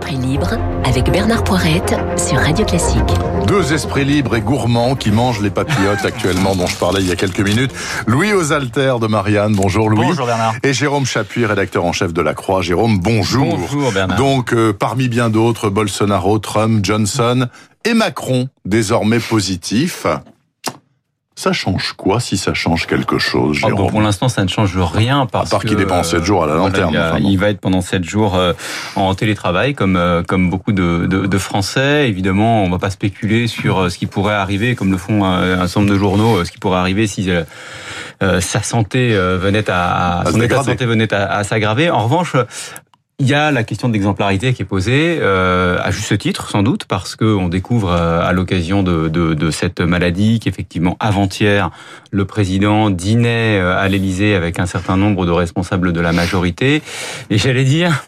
esprits libres avec Bernard Poirette sur Radio Classique. Deux esprits libres et gourmands qui mangent les papillotes actuellement dont je parlais il y a quelques minutes. Louis Osalter de Marianne, bonjour Louis. Bonjour Bernard. Et Jérôme Chapuis, rédacteur en chef de La Croix. Jérôme, bonjour. Bonjour Bernard. Donc, euh, parmi bien d'autres, Bolsonaro, Trump, Johnson et Macron, désormais positifs. Ça change quoi si ça change quelque chose, Oh, bon, pour l'instant, ça ne change rien parce À part qu'il est pendant sept jours à la voilà, lanterne, il, a- enfin bon. il va être pendant 7 jours euh, en télétravail, comme euh, comme beaucoup de, de, de Français. Évidemment, on va pas spéculer sur euh, ce qui pourrait arriver, comme le font un certain nombre de journaux, ce qui pourrait arriver si euh, sa santé venait à, son état de santé venait à, à s'aggraver. En revanche. Il y a la question d'exemplarité qui est posée, euh, à juste titre sans doute, parce que on découvre euh, à l'occasion de, cette maladie qu'effectivement avant-hier le président dînait euh, à l'Élysée avec un certain nombre de responsables de la majorité, et j'allais dire,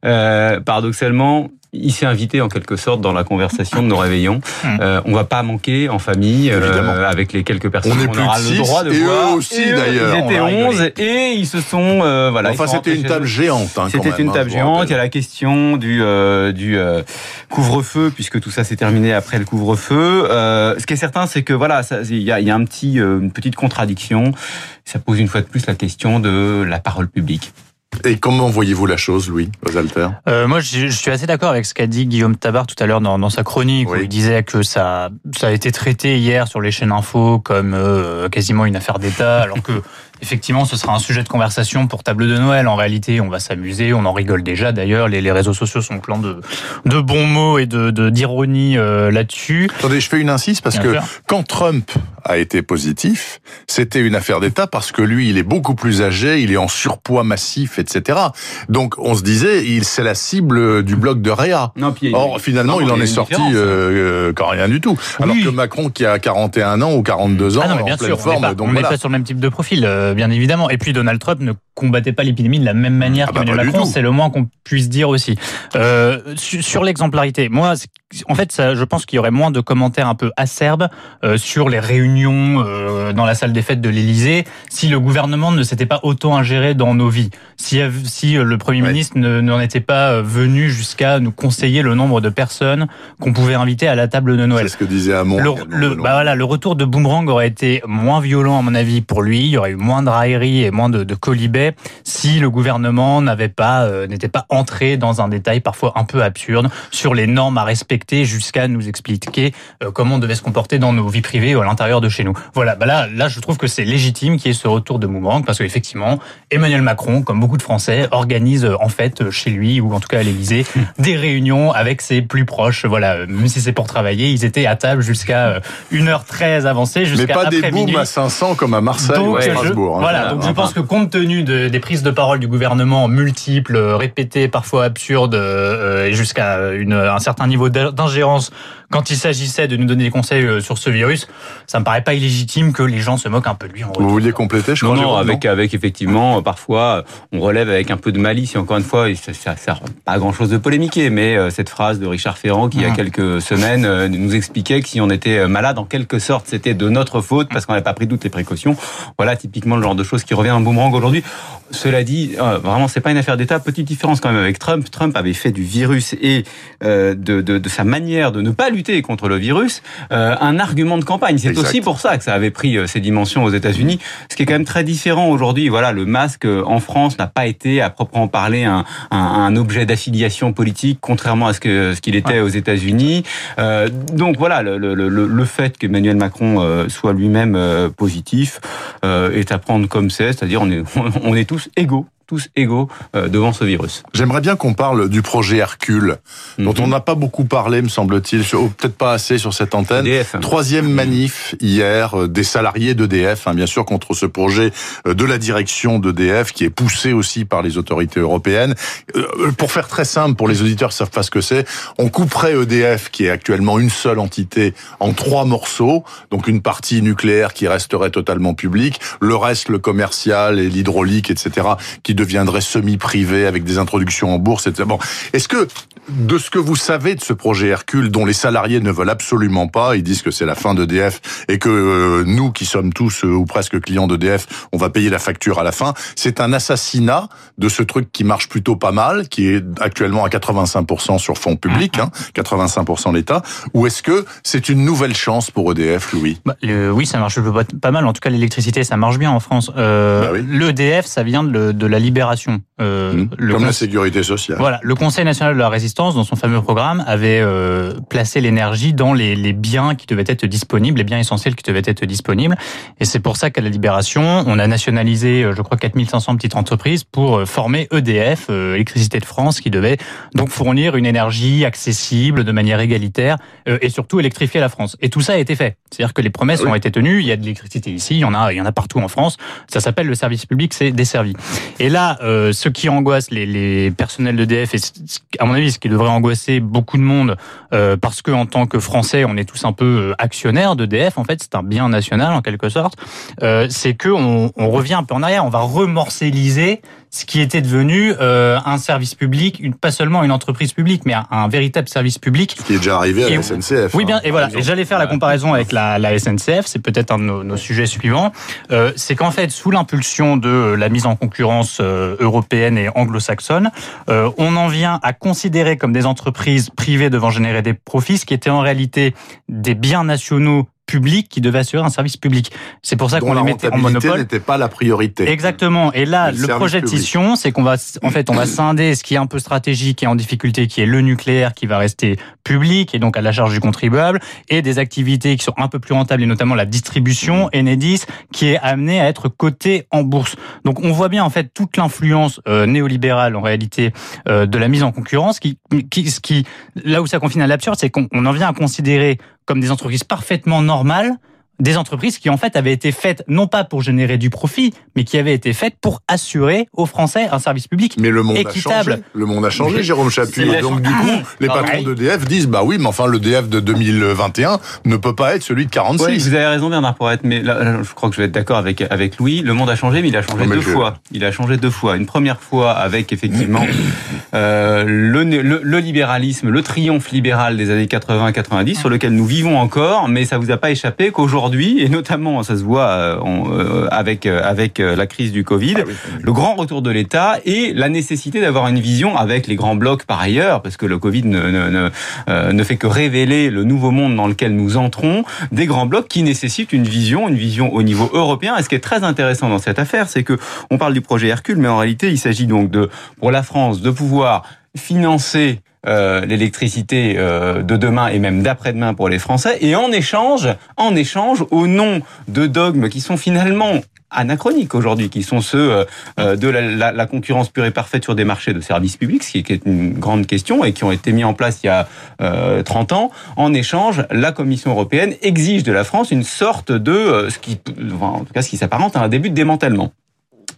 paradoxalement, il s'est invité en quelque sorte dans la conversation de nos réveillons. Euh, on va pas manquer en famille euh, Évidemment. avec les quelques personnes On est qu'on plus aura de le droit de et eux voir. aussi, eux, d'ailleurs. Ils étaient On va 11 et ils se sont euh, voilà. Enfin, c'était une table géante, hein, C'était une hein, table géante. Il y a la question du euh, du euh, couvre-feu puisque tout ça s'est terminé après le couvre-feu. Euh, ce qui est certain, c'est que voilà, il y a, il y a un petit euh, une petite contradiction. Ça pose une fois de plus la question de la parole publique. Et comment voyez-vous la chose, Louis Osalter Euh, moi, je, je suis assez d'accord avec ce qu'a dit Guillaume Tabar tout à l'heure dans, dans sa chronique, Oui. où il disait que ça, ça a été traité hier sur les chaînes info comme euh, quasiment une affaire d'État, alors que effectivement, ce sera un sujet de conversation pour table de Noël. En réalité, on va s'amuser, on en rigole déjà. D'ailleurs, les, les réseaux sociaux sont pleins de, de bons mots et de de- d'ironie euh, là-dessus. Attendez, je fais une insiste parce Bien que sûr. quand Trump a été positif, c'était une affaire d'État parce que lui, il est beaucoup plus âgé, il est en surpoids massif, etc. Donc, on se disait, il c'est la cible du bloc de Réa. Non, puis Or, finalement, non, il en est sorti euh, euh, quand rien du tout. Alors que Macron, qui a 41 ans ou 42 ans, Ah non, mais bien en pleine sûr, on forme, n'est pas, donc on n'est voilà. pas sur le même type de profil, euh, bien évidemment. Et puis Donald Trump ne combattait pas l'épidémie de la même manière Ah bah, qu'Emmanuel Macron, c'est le moins qu'on puisse dire aussi. Euh, su- sur l'exemplarité, moi, en fait, ça, je pense qu'il y aurait moins de commentaires un peu acerbes euh, sur les réunions euh, dans la salle des fêtes de l'Élysée si le gouvernement ne s'était pas autant ingéré dans nos vies, si, si euh, le Premier Ouais. ministre ne- n'en était pas euh, venu jusqu'à nous conseiller le nombre de personnes qu'on pouvait inviter à la table de Noël. C'est ce que disait Hamon. Le, le- bah voilà, le retour de Boomerang aurait été moins violent à mon avis pour lui. Il y aurait eu moins de raillerie et moins de, de colibets si le gouvernement n'avait pas euh, n'était pas entré dans un détail parfois un peu absurde sur les normes à respecter jusqu'à nous expliquer euh, comment on devait se comporter dans nos vies privées ou à l'intérieur de chez nous. Voilà, bah là, là, je trouve que c'est légitime qu'il y ait ce retour de Boomerang parce qu'effectivement, Emmanuel Macron, comme beaucoup de Français, organise euh, en fait euh, chez lui ou en tout cas à l'Élysée des réunions avec ses plus proches. Voilà, même si c'est pour travailler, ils étaient à table jusqu'à euh, une heure très avancée, Mais jusqu'à pas des booms à 500 comme à Marseille ou à Strasbourg. hein. voilà, donc je pense que compte tenu de- des prises de parole du gouvernement multiples, répétées, parfois absurdes, euh, et jusqu'à une- un certain niveau d'in- d'ingérence quand il s'agissait de nous donner des conseils euh, sur ce virus, ça me paraît pas illégitime que les gens se moquent un peu de lui en. Vous vouliez compléter, je Non, crois, non, avec, avec effectivement, euh, parfois, on relève avec un peu de malice, et encore une fois, ça, sert pas à grand chose de polémiquer, mais euh, cette phrase de Richard Ferrand, qui il y a Mhm. quelques semaines, euh, nous expliquait que si on était malade, en quelque sorte, c'était de notre faute, parce qu'on n'avait pas pris toutes les précautions. Voilà, typiquement, le genre de choses qui revient en boomerang aujourd'hui. Cela dit, euh, vraiment, c'est pas une affaire d'État. Petite différence quand même avec Trump. Trump avait fait du virus et euh, de, de, de sa manière de ne pas lutter contre le virus euh, un argument de campagne. C'est aussi pour ça que ça avait pris euh, ces dimensions aux États-Unis, ce qui est quand même très différent aujourd'hui. Voilà, le masque euh, en France n'a pas été à proprement parler un, un, un objet d'affiliation politique, contrairement à ce que ce qu'il était aux États-Unis. Euh, donc voilà, le, le, le, le fait qu'Emmanuel Macron euh, soit lui-même euh, positif euh, est à prendre comme c'est, c'est-à-dire on est on est tous égaux tous égaux euh, devant ce virus. J'aimerais bien qu'on parle du projet Hercule, dont Mhm. on n'a pas beaucoup parlé, me semble-t-il, ou peut-être pas assez sur cette antenne. EDF. Troisième manif hier euh, des salariés d'EDF, hein, bien sûr, contre ce projet euh, de la direction d'EDF qui est poussé aussi par les autorités européennes. Euh, Pour faire très simple, pour les auditeurs qui savent pas ce que c'est, on couperait EDF, qui est actuellement une seule entité, en trois morceaux. Donc une partie nucléaire qui resterait totalement publique, le reste, le commercial et l'hydraulique, etc., qui deviendrait semi-privé avec des introductions en bourse, etc. Bon, est-ce que de ce que vous savez de ce projet Hercule, dont les salariés ne veulent absolument pas, ils disent que c'est la fin d'EDF et que euh, nous, qui sommes tous euh, ou presque clients d'EDF, on va payer la facture à la fin. C'est un assassinat de ce truc qui marche plutôt pas mal, qui est actuellement à 85% sur fonds publics, hein, 85% l'État. Ou est-ce que c'est une nouvelle chance pour EDF, Louis? Bah, Oui, ça marche pas mal. En tout cas, l'électricité, ça marche bien en France. Euh, bah oui. L'EDF, ça vient de, de la libération. Mmh. le Comme la sécurité sociale. Voilà, le Conseil national de la résistance, dans son fameux programme, avait euh, placé l'énergie dans les, les, biens qui devaient être disponibles, les biens essentiels qui devaient être disponibles. Et c'est pour ça qu'à la Libération, on a nationalisé, euh, je crois, 4500 petites entreprises pour euh, former EDF, euh, Électricité de France, qui devait donc fournir une énergie accessible de manière égalitaire et surtout électrifier la France. Et tout ça a été fait. C'est-à-dire que les promesses oui. ont été tenues. Il y a de l'électricité ici, il y en a, il y en a partout en France. Ça s'appelle le service public, c'est desservi. Et là, euh, ce qui angoisse les, les personnels d'EDF, et à mon avis, ce qui devrait angoisser beaucoup de monde, euh, parce que en tant que Français, on est tous un peu actionnaires d'EDF. En fait, c'est un bien national en quelque sorte. Euh, c'est que on, revient un peu en arrière. On va remorcelliser ce qui était devenu euh, un service public, une, pas seulement une entreprise publique, mais un, un, véritable service public. Ce qui est déjà arrivé à et, la SNCF. Oui, bien, et voilà. Et j'allais faire la comparaison avec la, la SNCF, c'est peut-être un de nos, nos sujets suivants. Euh, c'est qu'en fait, sous l'impulsion de la mise en concurrence euh, européenne et anglo-saxonne, euh, on en vient à considérer comme des entreprises privées devant générer des profits, ce qui était en réalité des biens nationaux public qui devait assurer un service public. C'est pour ça qu'on les mettait en monopole. n'était pas la priorité. Exactement. Et là, le, le projet de scission, c'est qu'on va, en fait, on va scinder ce qui est un peu stratégique et en difficulté, qui est le nucléaire, qui va rester public et donc à la charge du contribuable, et des activités qui sont un peu plus rentables, et notamment la distribution, Enedis, qui est amenée à être cotée en bourse. Donc on voit bien en fait toute l'influence euh, néolibérale en réalité euh, de la mise en concurrence, qui, qui, ce qui, là où ça confine à l'absurde, c'est qu'on en vient à considérer comme des entreprises parfaitement normales des entreprises qui en fait avaient été faites non pas pour générer du profit, mais qui avaient été faites pour assurer aux Français un service public mais le monde équitable. A changé. Le monde a changé, Jérôme Chapuis. Donc du coup, les patrons d'EDF disent bah oui, mais enfin le DF de 2021 ne peut pas être celui de 46. Oui, vous avez raison Bernard Poirette, mais là, je crois que je vais être d'accord avec avec Louis. Le monde a changé, mais il a changé deux je... fois. Il a changé deux fois. Une première fois avec effectivement euh, le, le, le, libéralisme, le triomphe libéral des années 80-90 sur lequel nous vivons encore, mais ça vous a pas échappé qu'aujourd'hui aujourd'hui, et notamment ça se voit euh, avec avec la crise du Covid, ah oui. le grand retour de l'État et la nécessité d'avoir une vision avec les grands blocs par ailleurs, parce que le Covid ne, ne, ne, euh, ne, fait que révéler le nouveau monde dans lequel nous entrons, des grands blocs qui nécessitent une vision, une vision au niveau européen. Et ce qui est très intéressant dans cette affaire, c'est que on parle du projet Hercule, mais en réalité, il s'agit donc de pour la France de pouvoir financer euh, l'électricité euh, de demain et même d'après-demain pour les Français. Et en échange, en échange, au nom de dogmes qui sont finalement anachroniques aujourd'hui, qui sont ceux euh, de la, la, la, concurrence pure et parfaite sur des marchés de services publics, ce qui est une grande question et qui ont été mis en place il y a euh, 30 ans. En échange, la Commission européenne exige de la France une sorte de euh, ce qui, en tout cas, ce qui s'apparente à un début de démantèlement.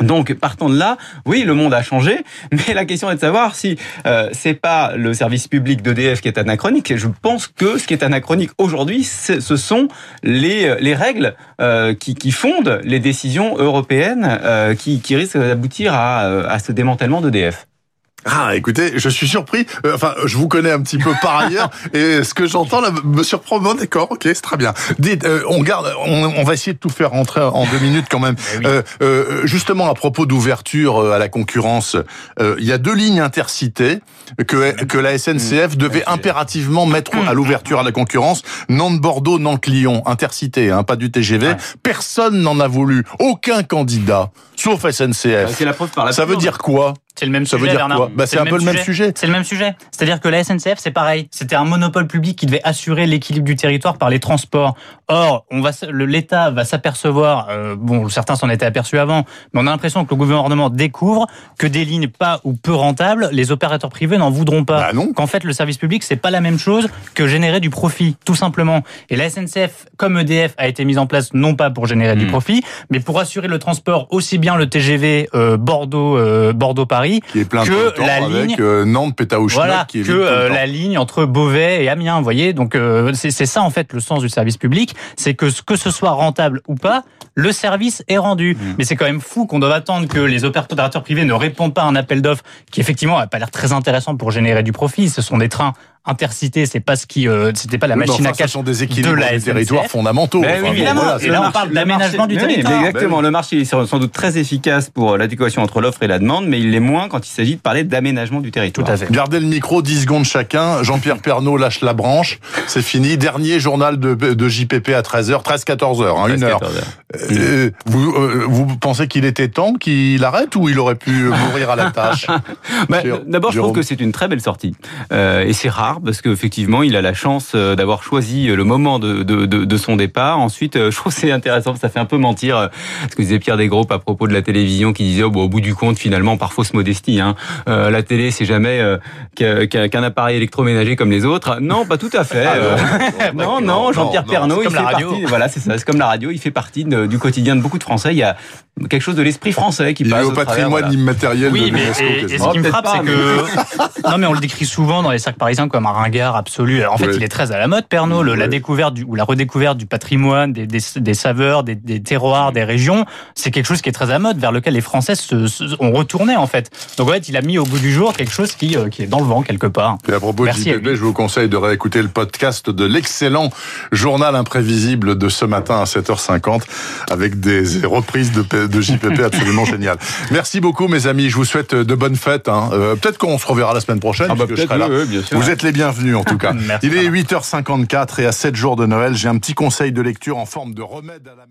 Donc, partant de là, oui, le monde a changé, mais la question est de savoir si euh, c'est pas le service public d'EDF qui est anachronique. Je pense que ce qui est anachronique aujourd'hui, ce sont les, les règles euh, qui, qui, fondent les décisions européennes euh, qui, qui risquent d'aboutir à, à ce démantèlement d'EDF. Ah, écoutez, je suis surpris. Euh, enfin, je vous connais un petit peu par ailleurs, et ce que j'entends là me surprend. Bon, d'accord, ok, c'est très bien. Dites, euh, on garde, on, on, va essayer de tout faire rentrer en deux minutes quand même. oui. euh, euh, justement, à propos d'ouverture à la concurrence, il y a deux lignes intercités que que la SNCF devait impérativement mettre à l'ouverture à la concurrence. Nantes-Bordeaux, Nantes-Lyon, intercité, hein, pas du TGV. Personne n'en a voulu, aucun candidat, sauf SNCF. C'est la preuve par la Ça veut dire quoi c'est le même ça sujet, veut dire Bernard. quoi bah, C'est un peu le même sujet. C'est le même sujet. C'est-à-dire que la SNCF, c'est pareil. C'était un monopole public qui devait assurer l'équilibre du territoire par les transports. Or, on va, l'État va s'apercevoir, euh, bon, certains s'en étaient aperçus avant, mais on a l'impression que le gouvernement découvre que des lignes pas ou peu rentables, les opérateurs privés n'en voudront pas. Bah Qu'en fait, le service public, c'est pas la même chose que générer du profit, tout simplement. Et la SNCF, comme EDF, a été mise en place non pas pour générer mmh. du profit, mais pour assurer le transport aussi bien le TGV euh, Bordeaux, euh, Bordeaux-Paris Paris qui est plein que de temps la avec ligne euh, Nantes Pétaouchnok voilà, qui est que euh, la ligne entre Beauvais et Amiens, vous voyez. Donc euh, c'est ça en fait le sens du service public, c'est que ce- que ce soit rentable ou pas, le service est rendu. Mmh. Mais c'est quand même fou qu'on doive attendre que les opérateurs privés ne répondent pas à un appel d'offres qui effectivement n'a pas l'air très intéressant pour générer du profit. Ce sont des trains intercités, c'est pas ce qui, euh, c'était pas la machine enfin, à cash ce sont des de équilitres la du territoire SNCF. fondamentaux. Mais Enfin, oui, bon, évidemment. voilà, Et c'est- là, on marché- parle le d'aménagement du oui, territoire. exactement. Le marché est sans doute très efficace pour l'adéquation entre l'offre et la demande, mais il l'est moins quand il s'agit de parler d'aménagement du territoire. Tout à fait. Gardez le micro, 10 secondes chacun. Jean-Pierre Pernaud lâche la branche. C'est fini. Dernier journal de, de JPP à 13h, 13-14h, hein, une heure. 13, 14 heures. Euh, vous, euh, vous pensez qu'il était temps qu'il arrête ou il aurait pu mourir à la tâche Bah, D'abord, je trouve que c'est une très belle sortie. Euh, et c'est rare parce qu'effectivement, il a la chance euh, d'avoir choisi le moment de, de, de, de son départ. Ensuite, euh, je trouve que c'est intéressant, ça fait un peu mentir euh, ce que disait Pierre Desgroupes à propos de la télévision qui disait oh, bon, au bout du compte, finalement, par fausse modestie, hein, euh, la télé, c'est jamais euh, qu'un appareil électroménager comme les autres. Non, pas tout à fait. Euh, non, non, Jean-Pierre Pernaud, c'est il comme fait la radio. partie. Voilà, c'est ça. C'est comme la radio. Il fait partie de- du quotidien de beaucoup de Français. Il y a quelque chose de l'esprit français qui Il est passe au au travers, patrimoine voilà. immatériel Oui, de mais l'UNESCO. et, et quasiment. ce qui me Peut-être frappe, c'est que non, mais on le décrit souvent dans les cercles parisiens comme un ringard absolu. Alors, en fait, Oui. il est très à la mode, Pernod. Le- La découverte du, ou la redécouverte du patrimoine, des, des, des saveurs, des, des terroirs, des régions, c'est quelque chose qui est très à mode, vers lequel les Français se, se- ont retourné en fait. Donc en fait, il a mis au bout du jour quelque chose qui, euh, qui est dans le vent quelque part. Et à propos Merci de JPP, je vous conseille de réécouter le podcast de l'excellent journal imprévisible de ce matin à 7h50 avec des reprises de, de JPP absolument géniales. Merci beaucoup mes amis, je vous souhaite de bonnes fêtes. hein. Euh, Peut-être qu'on se reverra la semaine prochaine Ah bah je serai là. oui, oui, bien sûr. Vous êtes les bienvenus en tout cas. Merci, Il est Bernard. 8h54 et à 7 jours de Noël, j'ai un petit conseil de lecture en forme de remède à la.